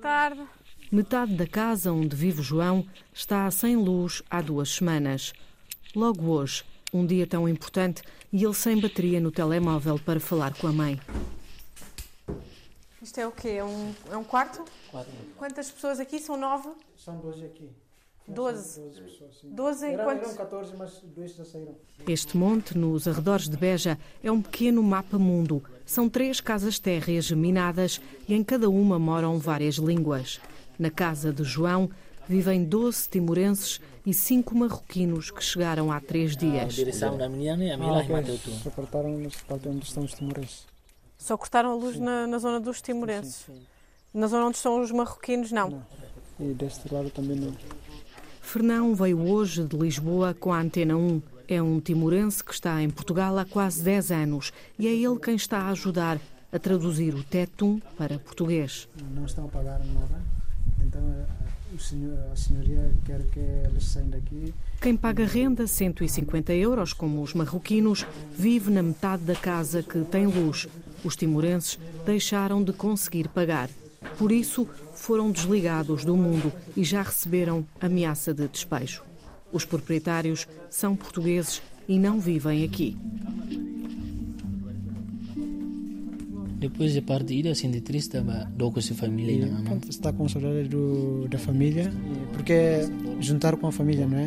tarde. Metade da casa onde vive João está sem luz há duas semanas. Logo hoje, um dia tão importante e ele sem bateria no telemóvel para falar com a mãe. Isto é o quê? É um, é um quarto? Quatro. Quantas pessoas aqui? São nove? São 12 aqui. Doze. São 12 pessoas, sim. Doze em Eram, quantos? eram 14, mas dois já saíram. Este monte, nos arredores de Beja, é um pequeno mapa-mundo. São três casas térreas geminadas e em cada uma moram várias línguas. Na casa de João vivem 12 timorenses e cinco marroquinos que chegaram há três dias. Ah, deu tudo. Só cortaram. Só a luz na, na zona dos timorenses. Na zona onde estão os marroquinos, não. Não. E deste lado também não. Fernão veio hoje de Lisboa com a Antena 1. É um timorense que está em Portugal há quase 10 anos e é ele quem está a ajudar a traduzir o Tetum para português. Não estão a pagar nada. Então a, o senhor, a senhoria quer que eles saiam daqui. Quem paga renda, 150 euros, como os marroquinos, vive na metade da casa que tem luz. Os timorenses deixaram de conseguir pagar. Por isso, foram desligados do mundo e já receberam ameaça de despejo. Os proprietários são portugueses e não vivem aqui. Depois de partida, assim, de triste, dou com a família E, pronto, está com saudade do, da família. Porque é juntar com a família, não é?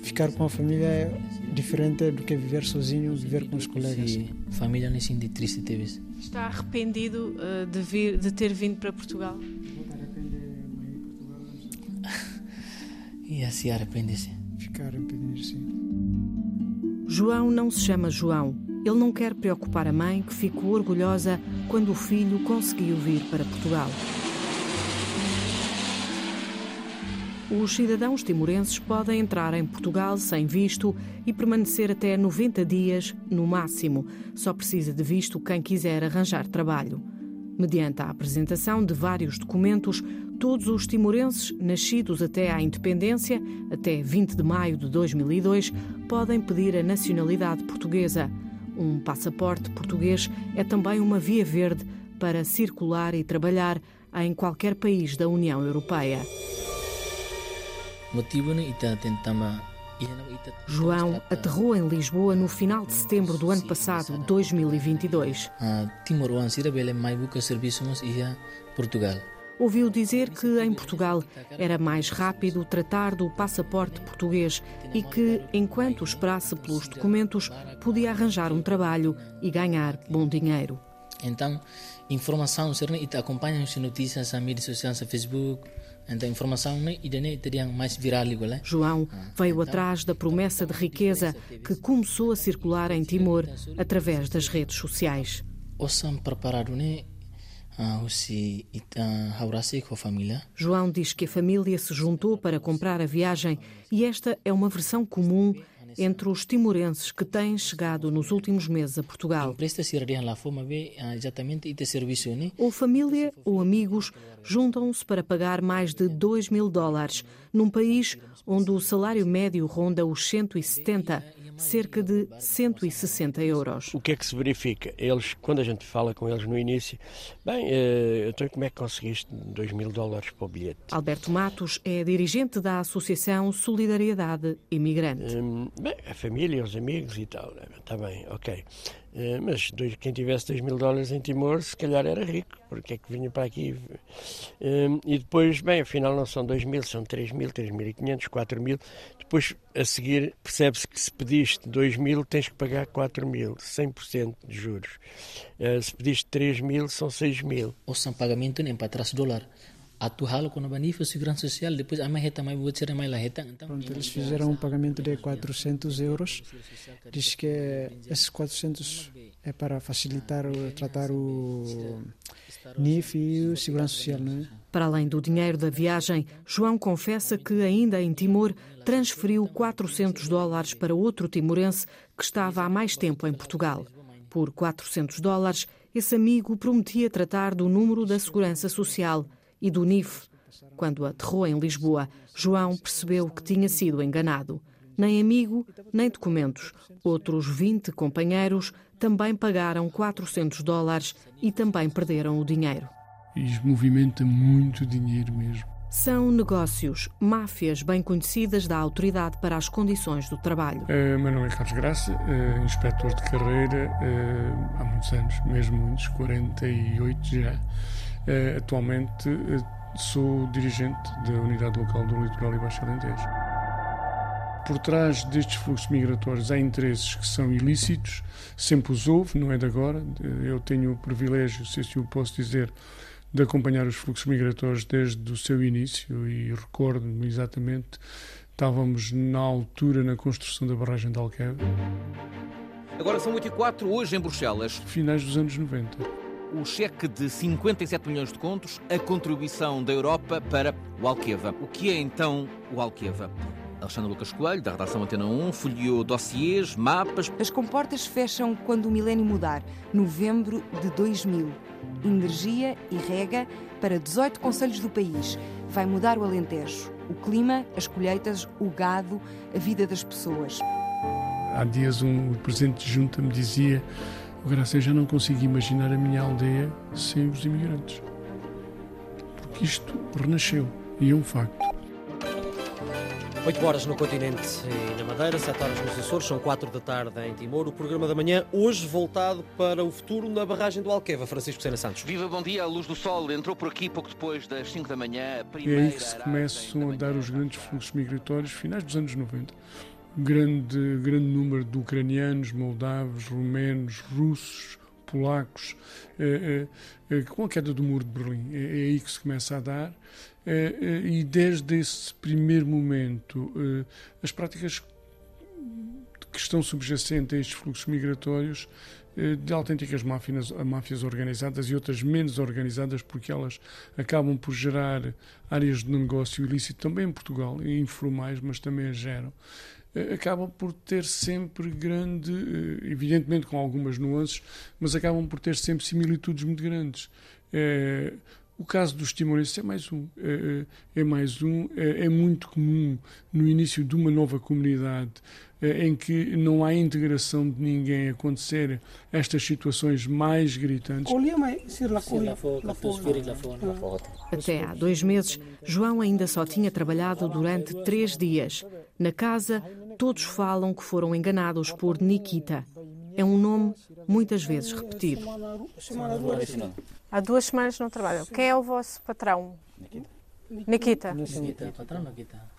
Ficar com a família é diferente do que viver sozinho, viver com os colegas. Família não assim de triste teve. Está arrependido uh, de, vir, de ter vindo para Portugal? E assim arrepende-se. Ficar arrependido, sim. João não se chama João. Ele não quer preocupar a mãe, que ficou orgulhosa quando o filho conseguiu vir para Portugal. Os cidadãos timorenses podem entrar em Portugal sem visto e permanecer até 90 dias no máximo. Só precisa de visto quem quiser arranjar trabalho. Mediante a apresentação de vários documentos, todos os timorenses nascidos até à independência, até 20 de maio de 2002, podem pedir a nacionalidade portuguesa. Um passaporte português é também uma via verde para circular e trabalhar em qualquer país da União Europeia. João aterrou em Lisboa no final de setembro do ano passado, 2022. Ah, Timor One sira bele mai buca serviço mas ia Portugal. Ouviu dizer que em Portugal era mais rápido tratar do passaporte português e que, enquanto esperasse pelos documentos, podia arranjar um trabalho e ganhar bom dinheiro. Então, informação serna ita acompanha as notícias mídias sociais, Facebook. Então, informação né, né teriam mais viral igual, João veio atrás da promessa de riqueza que começou a circular em Timor através das redes sociais. Osam preparado né, João diz que a família se juntou para comprar a viagem e esta é uma versão comum entre os timorenses que têm chegado nos últimos meses a Portugal. Ver ah, né. Ou família ou amigos juntam-se para pagar mais de 2 mil dólares num país onde o salário médio ronda os 170, cerca de 160 euros. O que é que se verifica? Eles, quando a gente fala com eles no início, bem, eh, então como é que conseguiste 2 mil dólares para o bilhete? Alberto Matos é dirigente da Associação Solidariedade Imigrante. Hum, bem, a família, os amigos e tal, está bem, ok. Eh, mas quem tivesse 2 mil dólares em Timor, se calhar era rico, porque é que vinha para aqui? Hum, e depois, bem, afinal não são 2 mil, são 3 mil, 3.500, 4 mil. Depois, a seguir, percebe-se que se pediste 2 mil, tens que pagar 4 mil, 100% de juros. Eh, se pediste 3 mil, são 6 mil. Osam pagamento nem para trás dólar. Atu halo quando banifa segurança social depois a reta mais vou tirar mais lá reta então. Pronto, eles fizeram um pagamento de 400 euros. Diz que esses 400 é para facilitar o tratar o NIF e o Segurança Social, não é? Para além do dinheiro da viagem, João confessa que, ainda em Timor, transferiu 400 dólares para outro timorense que estava há mais tempo em Portugal. Por 400 dólares, esse amigo prometia tratar do número da Segurança Social e do NIF. Quando aterrou em Lisboa, João percebeu que tinha sido enganado. Nem amigo, nem documentos. Outros 20 companheiros também pagaram 400 dólares e também perderam o dinheiro. e movimenta muito dinheiro mesmo. São negócios, máfias bem conhecidas da Autoridade para as Condições do Trabalho. Uh, meu nome é Carlos Graça, uh, inspetor de carreira uh, há muitos anos, mesmo muitos, 48 já. Uh, atualmente sou dirigente da Unidade Local do Litoral e Baixo Alentejo. Por trás destes fluxos migratórios há interesses que são ilícitos, sempre os houve, não é de agora. Eu tenho o privilégio, se assim o posso dizer, de acompanhar os fluxos migratórios desde o seu início e recordo-me exatamente, estávamos na altura na construção da barragem de Alqueva. Agora são 8 e 4, hoje em Bruxelas. Finais dos anos 90. O cheque de 57 milhões de contos, a contribuição da Europa para o Alqueva. O que é então o Alqueva? Alexandre Lucas Coelho, da redação Antena 1, folheou dossiês, mapas. As comportas fecham quando o milénio mudar, novembro de 2000. Energia e rega para 18 conselhos do país. Vai mudar o Alentejo. O clima, as colheitas, o gado, a vida das pessoas. Há dias um, o presidente de junta me dizia o Graça, eu já não consigo imaginar a minha aldeia sem os imigrantes. Porque isto renasceu e é um facto. 8 horas no continente e na Madeira, 7 horas nos Açores, são 4 da tarde em Timor. O programa da manhã, hoje voltado para o futuro na barragem do Alqueva. Francisco Sena Santos. Viva, bom dia. A luz do sol entrou por aqui pouco depois das 5 da manhã. É aí que se começam a dar os grandes fluxos migratórios, finais dos anos 90. Grande, grande número de ucranianos, moldavos, romenos, russos, polacos, eh, eh, eh, com a queda do muro de Berlim. É, é aí que se começa a dar. Eh, eh, e desde esse primeiro momento, eh, as práticas que estão subjacentes a estes fluxos migratórios de autênticas máfias, máfias organizadas e outras menos organizadas, porque elas acabam por gerar áreas de negócio ilícito também em Portugal, informais, mas também as geram. Acabam por ter sempre grande, evidentemente com algumas nuances, mas acabam por ter sempre similitudes muito grandes. O caso dos timorenses é mais um. É, é, é mais um. É, é, muito comum no início de uma nova comunidade é, em que não há integração de ninguém acontecer estas situações mais gritantes. Até há dois meses, João ainda só tinha trabalhado durante três dias. Na casa, todos falam que foram enganados por Nikita. É um nome muitas vezes repetido. Há duas semanas não trabalham. Quem é o vosso patrão? Nikita. Nikita, patrão Nikita.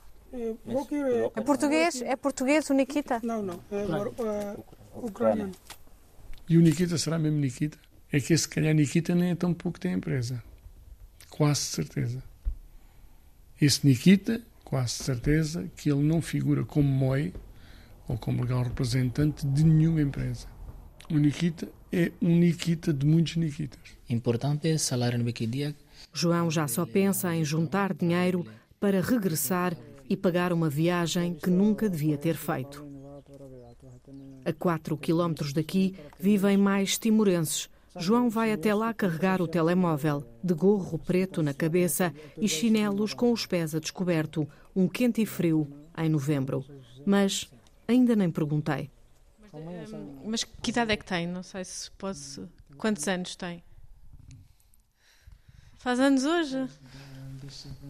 É português? É português o Nikita? Não, não. É ucraniano. E o Nikita será mesmo Nikita? É que esse, se calhar, Nikita nem é tão pouco tem empresa. Quase certeza. Esse Nikita, quase certeza, que ele não figura como MOI ou como legal representante de nenhuma empresa. O Nikita é um Nikita de muitos Nikitas. Importante é salário no dia. João já só pensa em juntar dinheiro para regressar e pagar uma viagem que nunca devia ter feito. A 4 quilómetros daqui vivem mais timorenses. João vai até lá carregar o telemóvel, de gorro preto na cabeça e chinelos com os pés a descoberto, um quente e frio em novembro. Mas ainda nem perguntei. Mas que idade é que tem? Não sei se posso. Quantos anos tem? Faz anos hoje?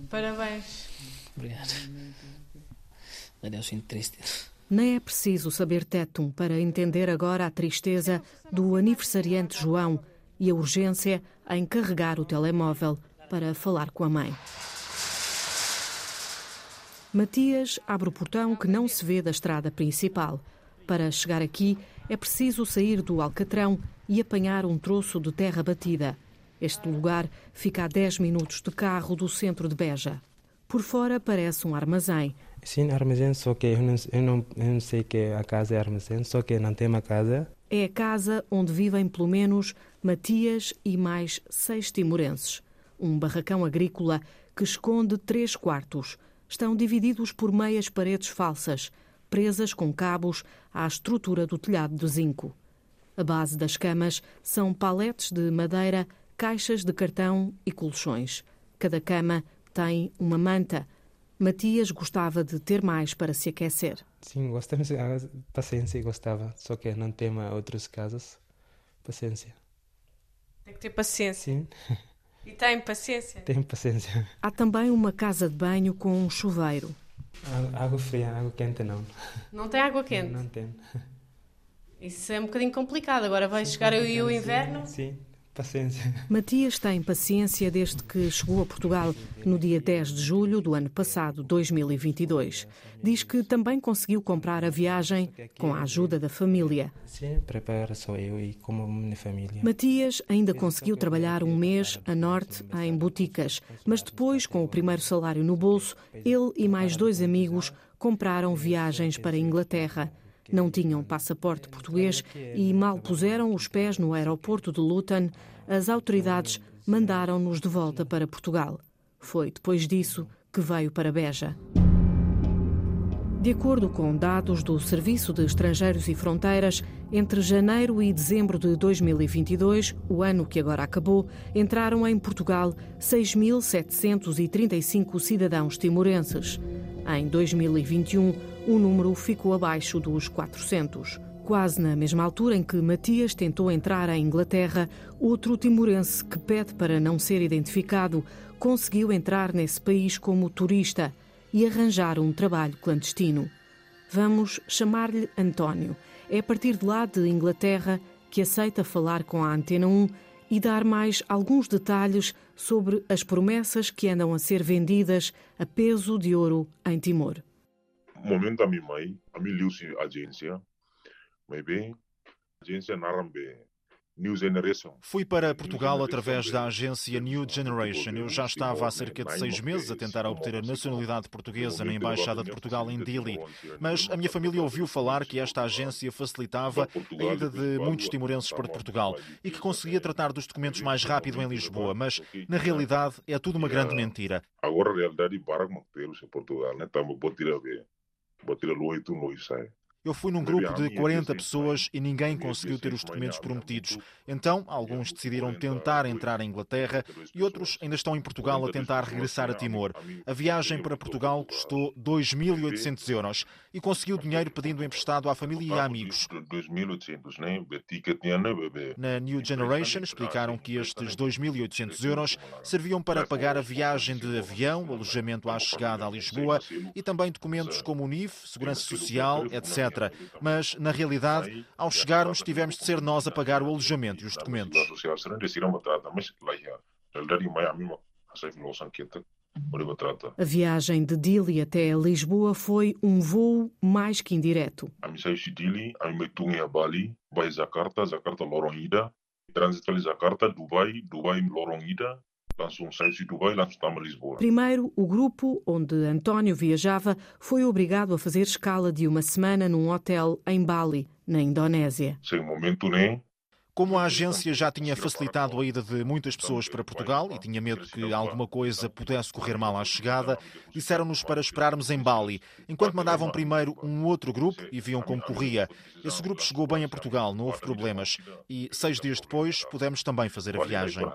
Parabéns. Obrigado. Eu sinto triste. Nem é preciso saber tétum para entender agora a tristeza do aniversariante João e a urgência em carregar o telemóvel para falar com a mãe. Matias abre o portão que não se vê da estrada principal. Para chegar aqui é preciso sair do Alcatrão e apanhar um troço de terra batida. Este lugar fica a 10 minutos de carro do centro de Beja. Por fora parece um armazém. Sim, armazém, só que eu não, eu não, eu não sei que a casa é armazém, só que não tem uma casa. É a casa onde vivem pelo menos Matias e mais seis timorenses. Um barracão agrícola que esconde três quartos. Estão divididos por meias paredes falsas presas com cabos à estrutura do telhado de zinco. A base das camas são paletes de madeira, caixas de cartão e colchões. Cada cama tem uma manta. Matias gostava de ter mais para se aquecer. Sim, gostava, paciência gostava, só que não tem outras casas. Paciência. Tem que ter paciência. Sim. E tem paciência? Tenho paciência. Há também uma casa de banho com um chuveiro. Água fria, água quente não. Não tem água quente? Não, não tem. Isso é um bocadinho complicado. Agora vai sim, chegar aí o inverno. Sim, paciência. Matias tem paciência desde que chegou a Portugal no dia 10 de julho do ano passado, 2022. Diz que também conseguiu comprar a viagem com a ajuda da família. Sim, prepara só eu e como minha família. Matias ainda conseguiu trabalhar um mês a norte em boticas, mas depois, com o primeiro salário no bolso, ele e mais dois amigos compraram viagens para a Inglaterra. Não tinham passaporte português e mal puseram os pés no aeroporto de Luton, as autoridades mandaram-nos de volta para Portugal. Foi depois disso que veio para Beja. De acordo com dados do Serviço de Estrangeiros e Fronteiras, entre janeiro e dezembro de 2022, o ano que agora acabou, entraram em Portugal 6.735 cidadãos timorenses. Em 2021, o número ficou abaixo dos 400. Quase na mesma altura em que Matias tentou entrar em Inglaterra, outro timorense que pede para não ser identificado conseguiu entrar nesse país como turista e arranjar um trabalho clandestino. Vamos chamar-lhe António. É a partir de lá, de Inglaterra, que aceita falar com a Antena 1 e dar mais alguns detalhes sobre as promessas que andam a ser vendidas a peso de ouro em Timor. Momento a minha mãe, a minha agência, mas bem, agência Narambe, New Generation. Fui para Portugal através da agência New Generation. Eu já estava há cerca de seis meses a tentar obter a nacionalidade portuguesa na Embaixada de Portugal em Dili, mas a minha família ouviu falar que esta agência facilitava a ida de muitos timorenses para Portugal e que conseguia tratar dos documentos mais rápido em Lisboa, mas na realidade é tudo uma grande mentira. Agora a realidade em Portugal, né? Estamos a ver, botando a oito noites, eu fui num grupo de 40 pessoas e ninguém conseguiu ter os documentos prometidos. Então, alguns decidiram tentar entrar em Inglaterra e outros ainda estão em Portugal a tentar regressar a Timor. A viagem para Portugal custou 2.800 euros e conseguiu dinheiro pedindo emprestado à família e a amigos. Na New Generation explicaram que estes 2.800 euros serviam para pagar a viagem de avião, alojamento à chegada a Lisboa e também documentos como o NIF, Segurança Social, etc. Mas, na realidade, ao chegarmos, tivemos de ser nós a pagar o alojamento e os documentos. A viagem de Dili até Lisboa foi um voo mais que indireto. Dili, Bali, Jakarta, Jakarta, Lorongida, Transit Jakarta, Dubai, Dubai, Lorongida, lançou um site de Dubai e Lisboa. Primeiro, o grupo onde António viajava foi obrigado a fazer escala de uma semana num hotel em Bali, na Indonésia. Sem momento nem como a agência já tinha facilitado a ida de muitas pessoas para Portugal e tinha medo que alguma coisa pudesse correr mal à chegada, disseram-nos para esperarmos em Bali, enquanto mandavam primeiro um outro grupo e viam como corria. Esse grupo chegou bem a Portugal, não houve problemas. E seis dias depois pudemos também fazer a viagem.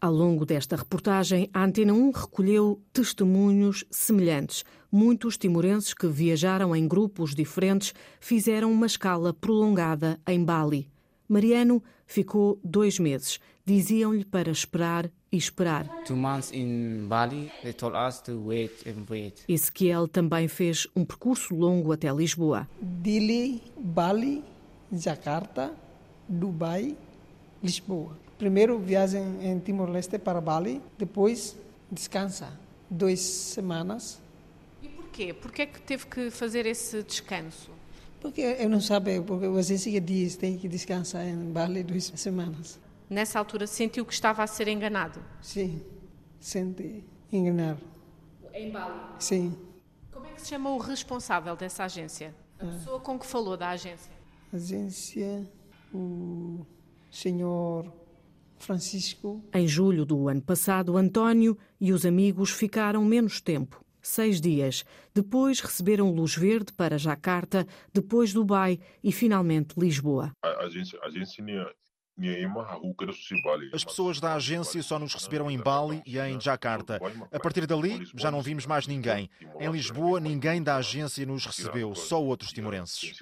Ao longo desta reportagem, a Antena 1 recolheu testemunhos semelhantes. Muitos timorenses que viajaram em grupos diferentes fizeram uma escala prolongada em Bali. Mariano ficou dois meses. Diziam-lhe para esperar e esperar. Two months in Bali, they told us to wait and wait. Ezequiel também fez um percurso longo até Lisboa. Dili, Bali, Jakarta, Dubai, Lisboa. Primeiro viagem em Timor-Leste para Bali, depois descansa duas semanas porquê? Porquê é que teve que fazer esse descanso? Porque eu não sabia, porque a agência diz que tem que descansar em Bali duas semanas. Nessa altura sentiu que estava a ser enganado? Sim, senti enganado. Em Bali? Sim. Como é que se chama o responsável dessa agência? A ah. pessoa com que falou da agência? Agência, o senhor Francisco. Em julho do ano passado, António e os amigos ficaram menos tempo seis dias. Depois receberam luz verde para Jacarta, depois Dubai e finalmente Lisboa. As pessoas da agência só nos receberam em Bali e em Jakarta. A partir dali, já não vimos mais ninguém. Em Lisboa, ninguém da agência nos recebeu, só outros timorenses.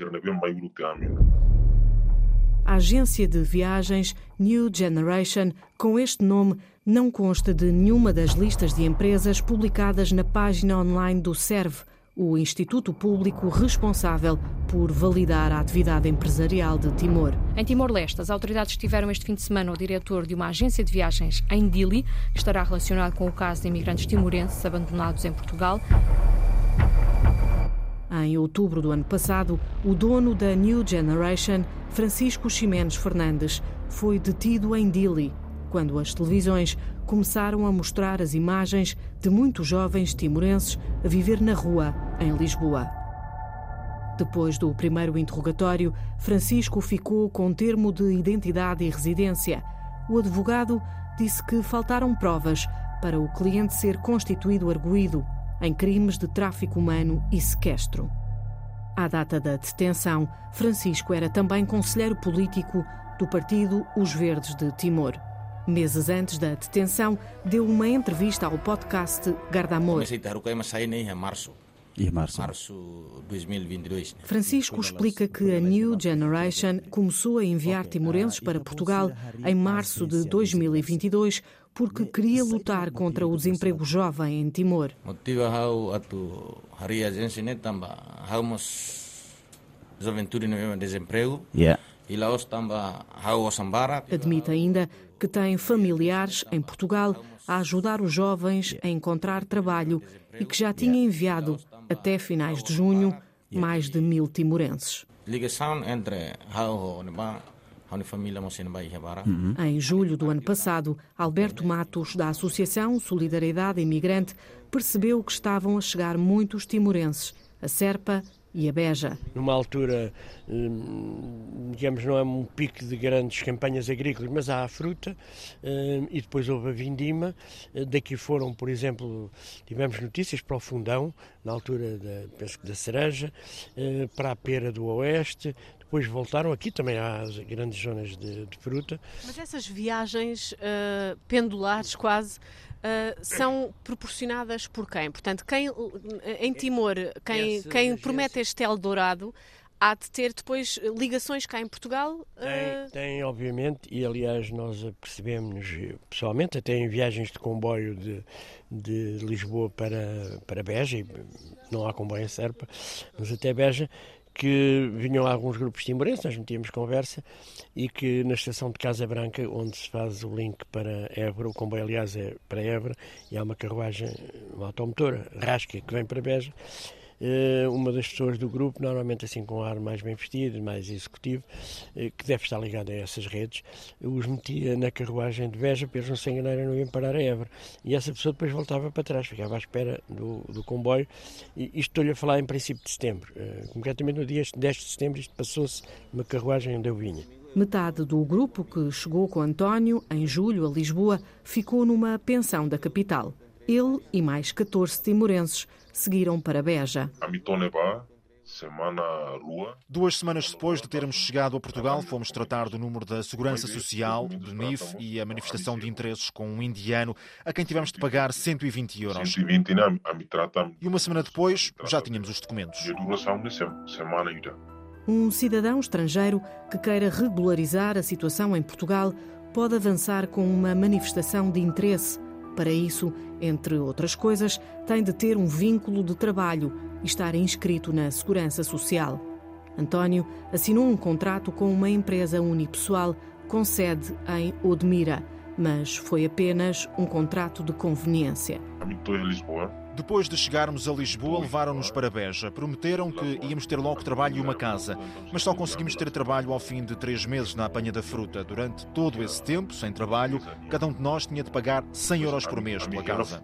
Agência de viagens New Generation, com este nome, não consta de nenhuma das listas de empresas publicadas na página online do SERV, o instituto público responsável por validar a atividade empresarial de Timor. Em Timor-Leste, as autoridades tiveram este fim de semana o diretor de uma agência de viagens em Dili, que estará relacionado com o caso de imigrantes timorenses abandonados em Portugal. Em outubro do ano passado, o dono da New Generation, Francisco Ximenes Fernandes, foi detido em Dili, quando as televisões começaram a mostrar as imagens de muitos jovens timorenses a viver na rua, em Lisboa. Depois do primeiro interrogatório, Francisco ficou com termo de identidade e residência. O advogado disse que faltaram provas para o cliente ser constituído arguído em crimes de tráfico humano e sequestro. À data da detenção, Francisco era também conselheiro político do partido Os Verdes de Timor. Meses antes da detenção, deu uma entrevista ao podcast Gardamor. E março. Março 2022. Francisco explica que a New Generation começou a enviar timorenses para Portugal em março de 2022 porque queria lutar contra o desemprego jovem em Timor. Juventude no desemprego. Yeah. Admite ainda que tem familiares em Portugal a ajudar os jovens a encontrar trabalho e que já tinha enviado, até finais de junho, mais de mil timorenses. Ligação entre Uhum. Em julho do ano passado, Alberto Matos, da Associação Solidariedade Imigrante, percebeu que estavam a chegar muitos timorenses. A Serpa e a Beja. Numa altura, hum, digamos, não é um pico de grandes campanhas agrícolas, mas há a fruta hum, e depois houve a vindima. Daqui foram, por exemplo, tivemos notícias para o Fundão, na altura da, penso que da cereja, hum, para a pera do Oeste, depois voltaram aqui também às grandes zonas de, de fruta. Mas essas viagens uh, pendulares quase uh, são proporcionadas por quem? Portanto, quem, em Timor, quem, quem promete este Eldorado há de ter depois ligações cá em Portugal? Tem, uh... tem obviamente, e aliás nós percebemos pessoalmente, até em viagens de comboio de, de Lisboa para, para Beja, não há comboio em Serpa, mas até Beja, que vinham alguns grupos timorenses, nós metíamos conversa, e que na estação de Casa Branca, onde se faz o link para Évora, o comboio aliás é para Évora, e há uma carruagem, uma automotora, rasca, que vem para Beja, uma das pessoas do grupo, normalmente assim com um ar mais bem vestido, mais executivo, eh, que deve estar ligado a essas redes, os metia na carruagem de Beja para eles não se enganarem, não iam parar a Évora. E essa pessoa depois voltava para trás, ficava à espera do, do comboio. E isto estou-lhe a falar em princípio de setembro. Eh, concretamente no dia 10 de setembro, isto passou-se numa carruagem onde eu vinha. Metade do grupo que chegou com António, em julho, a Lisboa, ficou numa pensão da capital. Ele e mais 14 timorenses seguiram para Beja. Semana Rua. Duas semanas depois de termos chegado a Portugal, fomos tratar do número da Segurança Social, do NIF e a manifestação de interesses com um indiano a quem tivemos de pagar 120 euros. 120 E uma semana depois já tínhamos os documentos. Um cidadão estrangeiro que queira regularizar a situação em Portugal pode avançar com uma manifestação de interesse para isso, entre outras coisas, tem de ter um vínculo de trabalho e estar inscrito na Segurança Social. António assinou um contrato com uma empresa unipessoal com sede em Odmira, mas foi apenas um contrato de conveniência. Estou em Lisboa depois de chegarmos a Lisboa, levaram-nos para Beja. Prometeram que íamos ter logo trabalho e uma casa, mas só conseguimos ter trabalho ao fim de três meses na apanha da fruta. Durante todo esse tempo, sem trabalho, cada um de nós tinha de pagar 100 euros por mês pela casa.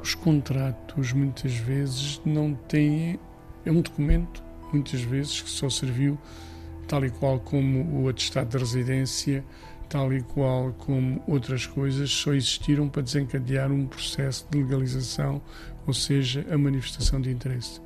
Os contratos, muitas vezes, não têm. É um documento, muitas vezes, que só serviu, tal e qual como o atestado de residência tal e qual como outras coisas, só existiram para desencadear um processo de legalização, ou seja, a manifestação de interesse.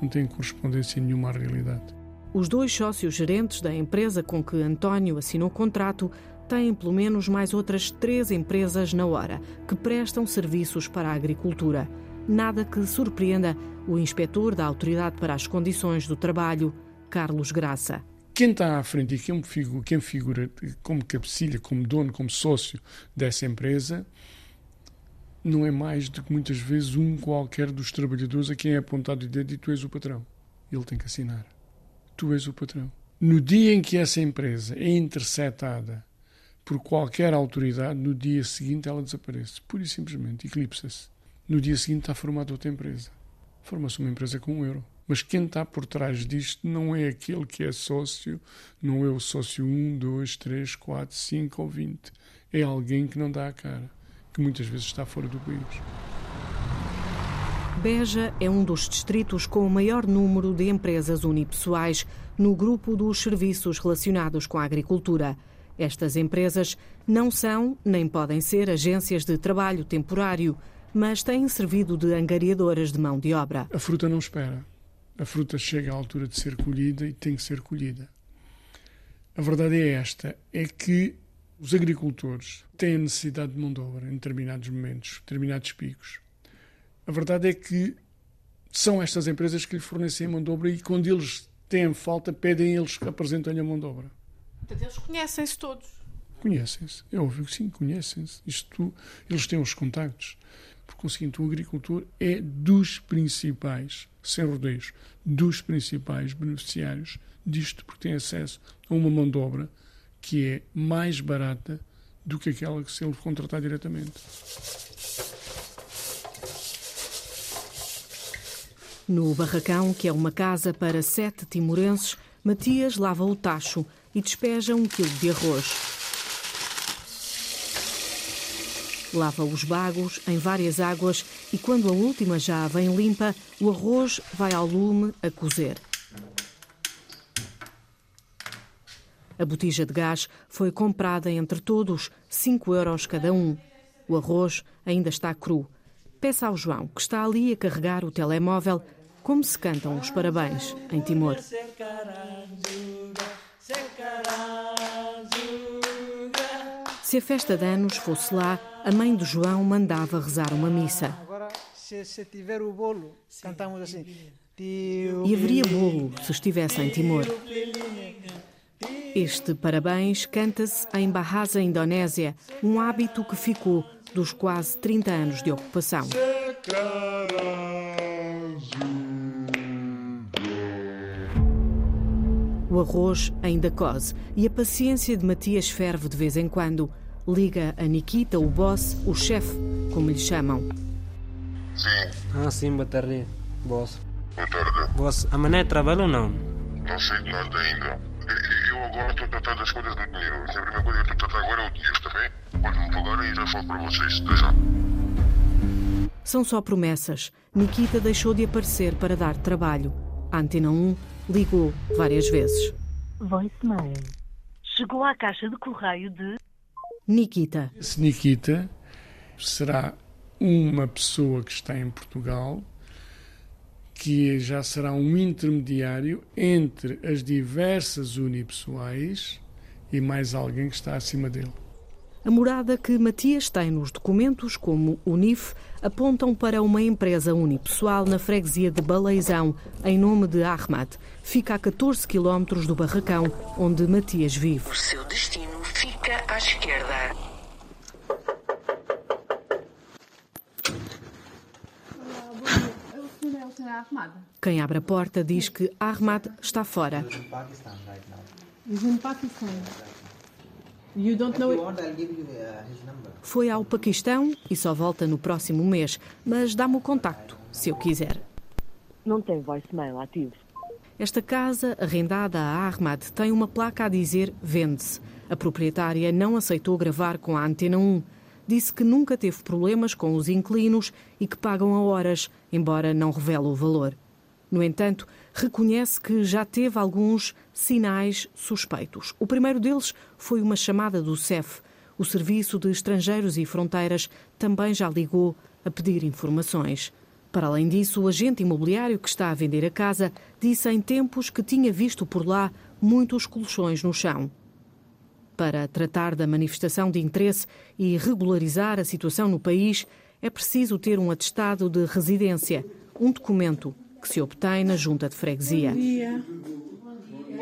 Não tem correspondência nenhuma à realidade. Os dois sócios gerentes da empresa com que António assinou contrato têm pelo menos mais outras três empresas na hora que prestam serviços para a agricultura. Nada que surpreenda o inspetor da Autoridade para as Condições do Trabalho, Carlos Graça. quem está à frente e quem figura, quem figura como cabecilha, como dono, como sócio dessa empresa, não é mais do que muitas vezes um qualquer dos trabalhadores a quem é apontado o dedo e tu és o patrão. Ele tem que assinar. Tu és o patrão. No dia em que essa empresa é interceptada por qualquer autoridade, no dia seguinte ela desaparece. Pura e simplesmente, eclipsa-se. No dia seguinte está formada outra empresa. Forma-se uma empresa com um euro. Mas quem está por trás disto não é aquele que é sócio, não é o sócio 1, 2, 3, 4, 5 ou 20. É alguém que não dá a cara, que muitas vezes está fora do país. Beja é um dos distritos com o maior número de empresas unipessoais no grupo dos serviços relacionados com a agricultura. Estas empresas não são nem podem ser agências de trabalho temporário, mas têm servido de angariadoras de mão de obra. A fruta não espera. A fruta chega à altura de ser colhida e tem que ser colhida. A verdade é esta: é que os agricultores têm a necessidade de mão de obra em determinados momentos, determinados picos. A verdade é que são estas empresas que lhe fornecem a mão de obra e quando eles têm falta, pedem eles que apresentem a mão de obra. Portanto, eles conhecem-se todos. Conhecem-se, é óbvio que sim, conhecem-se. Isto, eles têm os contactos. Por conseguinte, o agricultor é dos principais, sem rodeios, dos principais beneficiários disto, porque tem acesso a uma mão de obra que é mais barata do que aquela que se ele contratar diretamente. No barracão, que é uma casa para sete timorenses, Matias lava o tacho e despeja um quilo de arroz. Lava os bagos em várias águas e, quando a última já vem limpa, o arroz vai ao lume a cozer. A botija de gás foi comprada entre todos, 5 euros cada um. O arroz ainda está cru. Peça ao João, que está ali a carregar o telemóvel, como se cantam os parabéns em Timor. Se a festa de anos fosse lá, a mãe do João mandava rezar uma missa. Agora, se, se tiver o bolo, cantamos assim. E haveria bolo se estivesse em Timor. Este parabéns canta-se em Bahasa, Indonésia, um hábito que ficou dos quase 30 anos de ocupação. O arroz ainda cose e a paciência de Matias ferve de vez em quando. Liga a Nikita, o boss, o chefe, como lhe chamam. Sim. Ah, sim, boa tarde, boss. Boa tarde. Boss, amanhã trabalha ou não? Não sei de nada ainda. Agora estou a tratar das coisas do dinheiro. A primeira coisa que eu estou a tratar agora é o dinheiro, está bem? Pode-me pagar e já falo para vocês. Até já. São só promessas. Nikita deixou de aparecer para dar trabalho. A Antena 1 ligou várias vezes. Voicemail. Chegou à caixa de correio de Nikita. Esse Nikita será uma pessoa que está em Portugal que já será um intermediário entre as diversas unipessoais e mais alguém que está acima dele. A morada que Matias tem nos documentos, como o NIF, apontam para uma empresa unipessoal na freguesia de Baleizão, em nome de Ahmad. Fica a 14 quilómetros do barracão onde Matias vive. O seu destino fica à esquerda. Quem abre a porta diz que Ahmad está fora. Foi ao Paquistão e só volta no próximo mês, mas dá-me o contacto, se eu quiser. Não tem voicemail ativo. Esta casa, arrendada a Ahmad, tem uma placa a dizer vende-se. A proprietária não aceitou gravar com a Antena 1. Disse que nunca teve problemas com os inquilinos e que pagam a horas, embora não revele o valor. No entanto, reconhece que já teve alguns sinais suspeitos. O primeiro deles foi uma chamada do CEF. O Serviço de Estrangeiros e Fronteiras também já ligou a pedir informações. Para além disso, o agente imobiliário que está a vender a casa disse em tempos que tinha visto por lá muitos colchões no chão. Para tratar da manifestação de interesse e regularizar a situação no país, é preciso ter um atestado de residência, um documento que se obtém na junta de freguesia. Bom dia.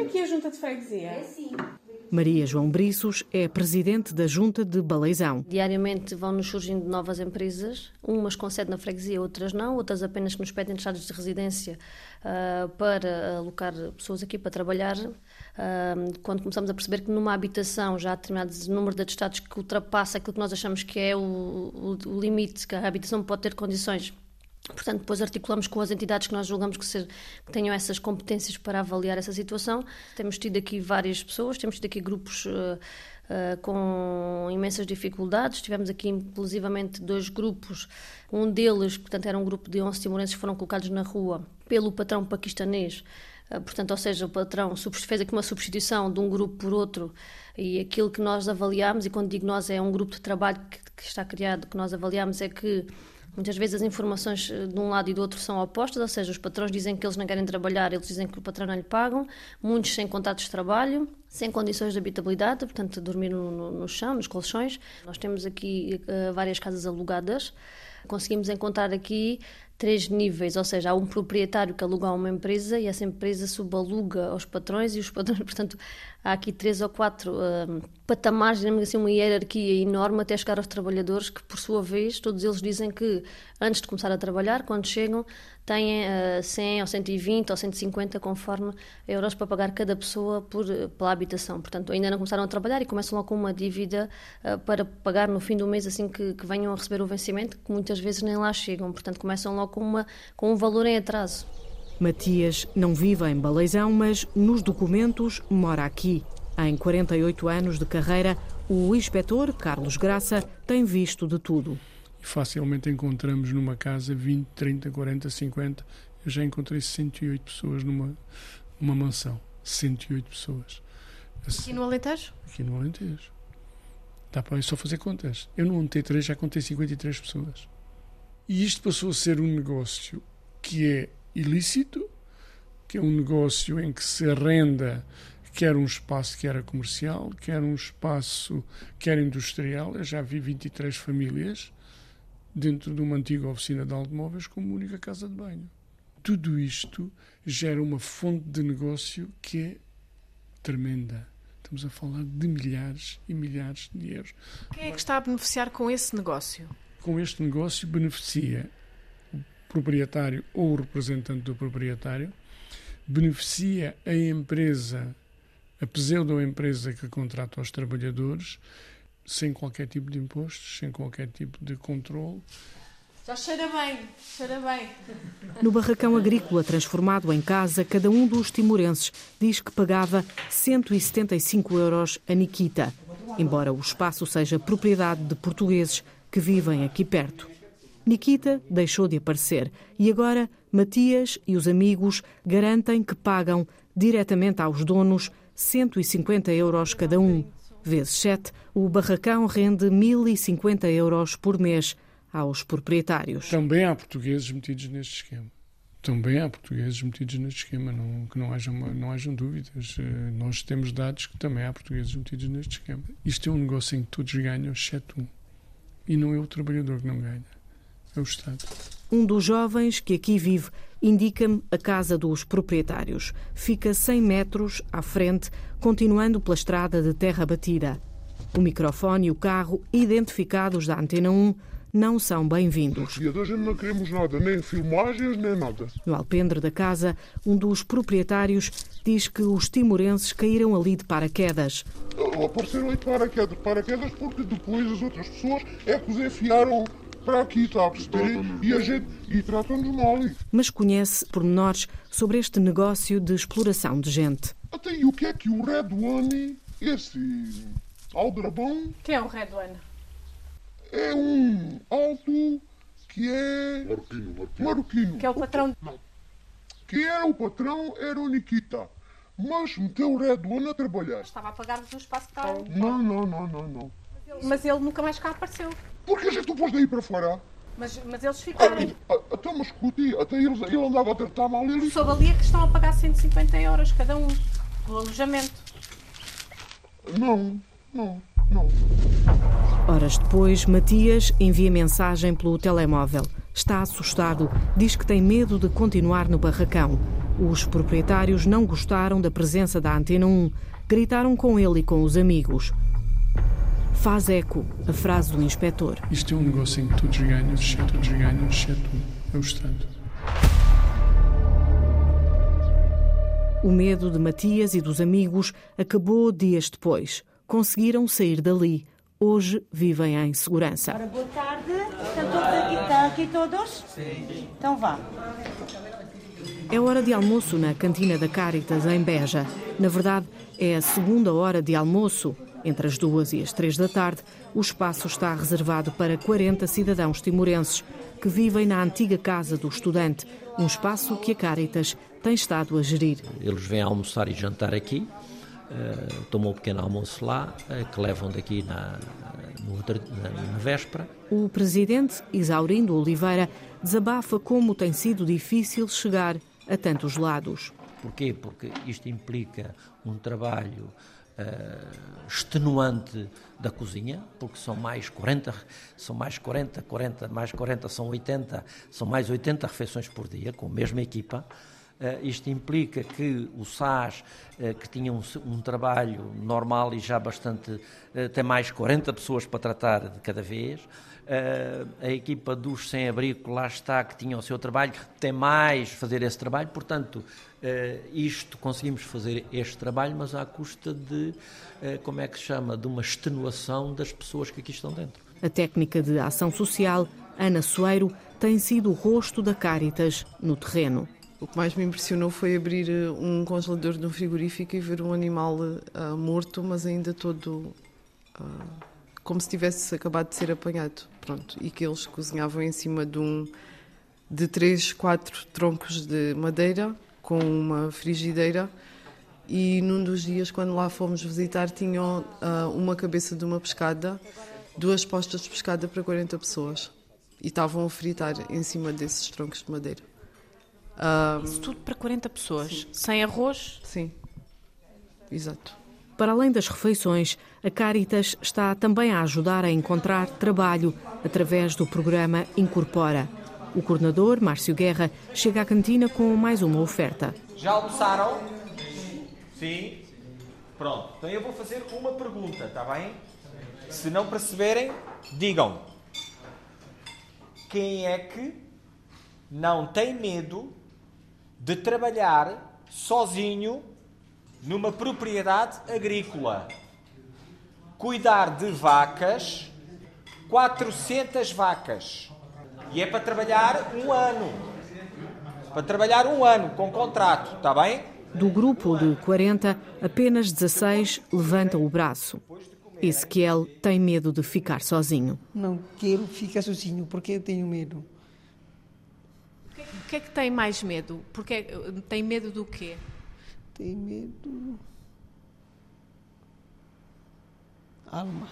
aqui a junta de freguesia? É sim. Maria João Briços é presidente da Junta de Baleizão. Diariamente vão-nos surgindo novas empresas, umas com sede na freguesia, outras não, outras apenas que nos pedem estados de residência uh, para alocar pessoas aqui para trabalhar. Quando começamos a perceber que numa habitação já há determinado número de atestados que ultrapassa aquilo que nós achamos que é o, o, o limite, que a habitação pode ter condições Portanto, depois articulamos com as entidades que nós julgamos que, que, tenham essas competências para avaliar essa situação. Temos tido aqui várias pessoas, temos tido aqui grupos uh, uh, com imensas dificuldades. Tivemos aqui, inclusivamente, dois grupos. Um deles, portanto, era um grupo de 11 timorenses que foram colocados na rua pelo patrão paquistanês. Uh, portanto, ou seja, o patrão fez aqui uma substituição de um grupo por outro e aquilo que nós avaliamos, e quando digo nós é um grupo de trabalho que, que está criado, que nós avaliamos é que Muitas vezes as informações eh, de um lado e do outro são opostas, ou seja, os patrões dizem que eles não querem trabalhar, eles dizem que o patrão não lhe pagam, muitos sem contratos de trabalho, sem condições de habitabilidade, portanto, dormir no, no, no chão, nos colchões. Nós temos aqui uh, várias casas alugadas, conseguimos encontrar aqui três níveis, ou seja, há um proprietário que aluga a uma empresa e essa empresa subaluga aos patrões e os patrões, portanto, há aqui três ou quatro uh, patamares, digamos assim, uma hierarquia enorme até chegar aos trabalhadores que, por sua vez, todos eles dizem que antes de começar a trabalhar, quando chegam, têm uh, 100 ou 120 ou 150, conforme euros para pagar cada pessoa por, pela habitação. Portanto, ainda não começaram a trabalhar e começam logo com uma dívida uh, para pagar no fim do mês, assim que, que venham a receber o vencimento, que muitas vezes nem lá chegam. Portanto, começam logo com, uma, com um valor em atraso. Matias não vive em Baleizão, mas nos documentos mora aqui. Em 48 anos de carreira, o inspetor Carlos Graça tem visto de tudo. Facilmente encontramos numa casa 20, 30, 40, 50. Eu já encontrei 108 pessoas numa uma mansão. 108 pessoas. Aqui no Alentejo? Aqui no Alentejo. Dá para só fazer contas. Eu no T3 já contei 53 pessoas. E isto passou a ser um negócio que é ilícito, que é um negócio em que se arrenda quer um espaço que era comercial, quer um espaço que era industrial. Eu já vi 23 famílias dentro de uma antiga oficina de automóveis como única casa de banho. Tudo isto gera uma fonte de negócio que é tremenda. Estamos a falar de milhares e milhares de euros. Quem é que está a beneficiar com esse negócio? com este negócio beneficia o proprietário ou o representante do proprietário, beneficia a empresa, a pseudo-empresa que contrata os trabalhadores, sem qualquer tipo de impostos, sem qualquer tipo de controle. Já cheira bem, cheira bem. No barracão agrícola transformado em casa, cada um dos timorenses diz que pagava 175 euros a Nikita, embora o espaço seja propriedade de portugueses que vivem aqui perto. Nikita deixou de aparecer e agora Matias e os amigos garantem que pagam diretamente aos donos 150 euros cada um. Vezes 7, o barracão rende 1.050 euros por mês aos proprietários. Também há portugueses metidos neste esquema. Também há portugueses metidos neste esquema, não, que não hajam, não hajam dúvidas. Eh, nós temos dados que também há portugueses metidos neste esquema. Isto é um negócio em que todos ganham, exceto um. E não é o trabalhador que não ganha, é o Estado. Um dos jovens que aqui vive indica-me a casa dos proprietários. Fica 100 metros à frente, continuando pela estrada de terra batida. O microfone e o carro, identificados da Antena 1, não são bem-vindos. E não queremos nada, nem filmagens, nem nada. No alpendre da casa, um dos proprietários diz que os timorenses caíram ali de paraquedas. Apareceram ali de paraquedas, paraquedas porque depois as outras pessoas é que os enfiaram para aqui, está a perceber? E a gente e tratam-nos mal. Mas conhece pormenores sobre este negócio de exploração de gente. Até e o que é que o Red One, esse aldrabão... Quem é o Red One? É um alto que é... Marroquino, marroquino. Marroquino. Que é o patrão... Não. Que era o patrão, era o Nikita. Mas meteu o Red One a trabalhar. Estava a pagar-vos um espaço que estava... Não, não, não, não, não. Mas ele nunca mais cá apareceu. Porque a gente o pôs daí para fora. Mas, mas eles ficaram. Até mas escute, até eles, ele andava a tratar mal eles. Soube ali é que estão a pagar 150 euros cada um do alojamento. Não, não, não. Horas depois, Matias envia mensagem pelo telemóvel. Está assustado, diz que tem medo de continuar no barracão. Os proprietários não gostaram da presença da Antena 1. Gritaram com ele e com os amigos. Faz eco a frase do inspetor. Isto é um negócio em que todos ganham, todos ganham, exceto é o Estado. O medo de Matias e dos amigos acabou dias depois. Conseguiram sair dali. Hoje vivem em segurança. Ora, boa tarde. Estão todos aqui? Estão aqui todos? Sim. Então vá. É hora de almoço na cantina da Caritas, em Beja. Na verdade, é a segunda hora de almoço. Entre as duas e as três da tarde, o espaço está reservado para 40 cidadãos timorenses que vivem na antiga casa do estudante, um espaço que a Caritas tem estado a gerir. Eles vêm almoçar e jantar aqui, uh, tomam um pequeno almoço lá, uh, que levam daqui na, na, na véspera. O presidente Isaurindo Oliveira desabafa como tem sido difícil chegar a tantos lados. Porquê? Porque isto implica um trabalho uh, extenuante da cozinha, porque são mais 40, são mais 40, 40, mais 40 são 80, são mais 80 refeições por dia, com a mesma equipa. Uh, isto implica que o SAS, uh, que tinha um, um, trabalho normal e já bastante, uh, tem mais 40 pessoas para tratar de cada vez. a equipa dos sem-abrigo, lá está, que tinha o seu trabalho, tem mais fazer esse trabalho. Portanto, isto conseguimos fazer este trabalho, mas à custa de, como é que se chama, de uma extenuação das pessoas que aqui estão dentro. A técnica de ação social, Ana Soeiro, tem sido o rosto da Caritas no terreno. O que mais me impressionou foi abrir eh, um congelador de um frigorífico e ver um animal uh, morto, mas ainda todo uh, como se tivesse acabado de ser apanhado. Pronto, e que eles cozinhavam em cima de um de três, quatro troncos de madeira com uma frigideira. E num dos dias, quando lá fomos visitar, tinham uh, uma cabeça de uma pescada, duas postas de pescada para 40 pessoas. E estavam a fritar em cima desses troncos de madeira. Um, Isso tudo para 40 pessoas, sim. sem arroz? Sim, exato. Para além das refeições, a Caritas está também a ajudar a encontrar trabalho através do programa Incorpora. O coordenador, Márcio Guerra, chega à cantina com mais uma oferta. Já almoçaram? Sim? Pronto, então eu vou fazer uma pergunta, está bem? Se não perceberem, digam. Quem é que não tem medo de trabalhar sozinho numa propriedade agrícola. Cuidar de vacas, 400 vacas. E é para trabalhar um ano. Para trabalhar um ano com contrato, está bem? Do grupo de 40, apenas 16 levantam o braço. Ezequiel tem medo de ficar sozinho. Não quero ficar sozinho porque eu tenho medo. O que é que tem mais medo? Porque tem medo do quê? Tem medo. Alma.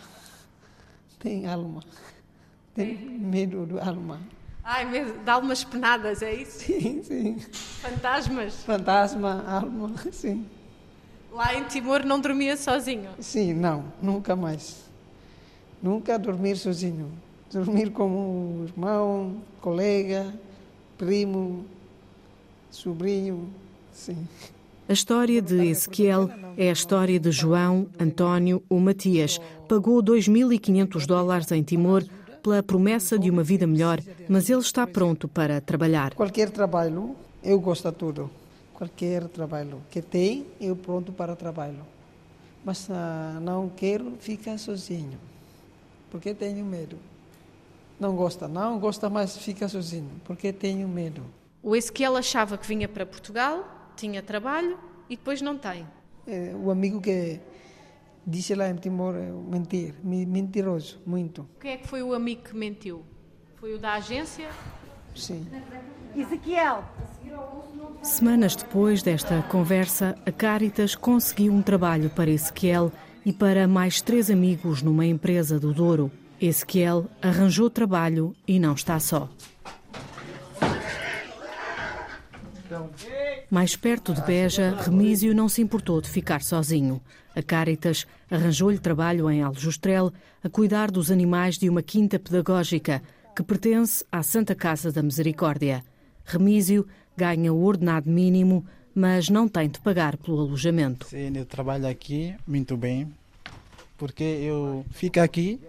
Tem alma. Tem medo do alma. Ai, medo de almas penadas, é isso? Sim, sim. Fantasmas? Fantasma, alma, sim. Lá em Timor não dormia sozinho? Sim, não, nunca mais. Nunca dormir sozinho. Dormir como irmão, colega, primo, sobrinho, sim. A história de Ezequiel é a história de João, António ou Matias. Pagou 2.500 dólares em Timor pela promessa de uma vida melhor, mas ele está pronto para trabalhar. Qualquer trabalho, eu gosto de tudo. Qualquer trabalho que tem, eu pronto para trabalho. Mas ah, não quero ficar sozinho, porque tenho medo. Não gosta, não gosta mais, fica sozinho, porque tenho medo. O Ezequiel achava que vinha para Portugal, tinha trabalho e depois não tem. É, o amigo que disse lá em Timor mentir, mentiroso, muito. Quem é que foi o amigo que mentiu? Foi o da agência? Sim. Ezequiel. Semanas depois desta conversa, a Caritas conseguiu um trabalho para Ezequiel e para mais três amigos numa empresa do Douro. Ezequiel arranjou trabalho e não está só. Mais perto de Beja, Remísio não se importou de ficar sozinho. A Caritas arranjou-lhe trabalho em Aljustrel a cuidar dos animais de uma quinta pedagógica que pertence à Santa Casa da Misericórdia. Remísio ganha o ordenado mínimo mas não tem de pagar pelo alojamento. Sim, eu trabalho aqui muito bem, porque eu fico aqui,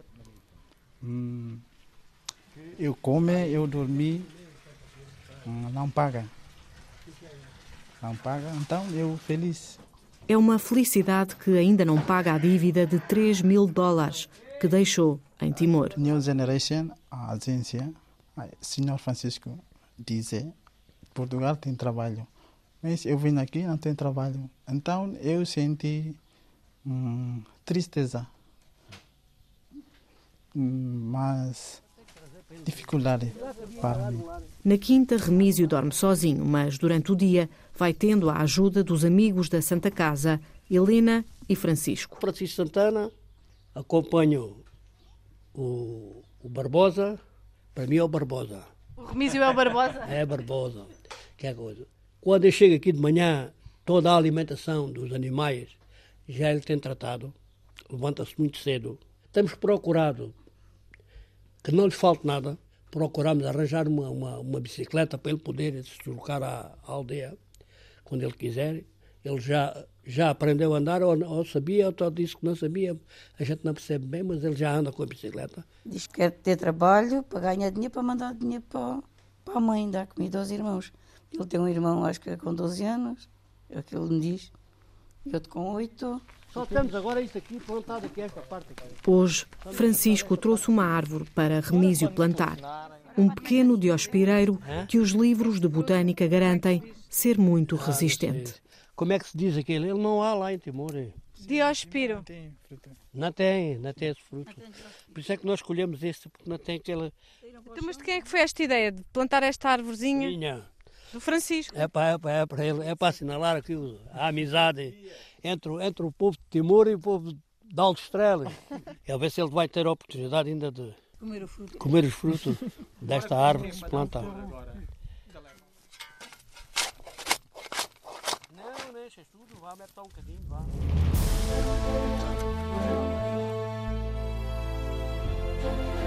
hum, eu como, eu dormi, hum, não paga. Não paga, então eu feliz. É uma felicidade que ainda não paga a dívida de 3 mil dólares que deixou em Timor. New Generation, a agência, o senhor Francisco diz, Portugal tem trabalho, mas eu vim aqui não tem trabalho. Então eu senti hum, tristeza, hum, mas dificuldade para mim. Na quinta, Remísio dorme sozinho, mas durante o dia vai tendo a ajuda dos amigos da Santa Casa, Helena e Francisco. Francisco Santana, acompanho o, o Barbosa, para mim é o Barbosa. O Remísio é o Barbosa? É Barbosa. Que é coisa. Quando eu chego aqui de manhã, toda a alimentação dos animais já ele tem tratado. Levanta-se muito cedo. Temos procurado que não lhe falte nada. Procuramos arranjar uma, uma, uma bicicleta para ele poder deslocar à, à aldeia quando ele quiser. Ele já, já aprendeu a andar, ou, ou sabia, ou disse que não sabia. A gente não percebe bem, mas ele já anda com a bicicleta. Diz que quer ter trabalho para ganhar dinheiro, para mandar dinheiro para, para a mãe, dar comida aos irmãos. Ele tem um irmão, acho que é com 12 anos, é o que ele me diz. E outro com 8. Só temos agora isto aqui plantado aqui, esta parte aqui. Hoje, Francisco trouxe uma árvore para Remísio plantar. Um pequeno diospireiro que os livros de botânica garantem ser muito resistente. Como é que se diz aquele? Ele não há lá em Timor. Diospiro. Não tem, não tem esse fruto. Por isso é que nós escolhemos este, porque não tem aquele. Então, mas de quem é que foi esta ideia de plantar esta árvorezinha? Minha. Do Francisco. É para, é para, é para ele, é para assinalar aqui a amizade entre, entre o povo de Timor e o povo da Austrália. É a ver se ele vai ter a oportunidade ainda de comer, comer os frutos desta árvore que se planta. Não, deixas tudo, vá, mete um bocadinho, vá. thank you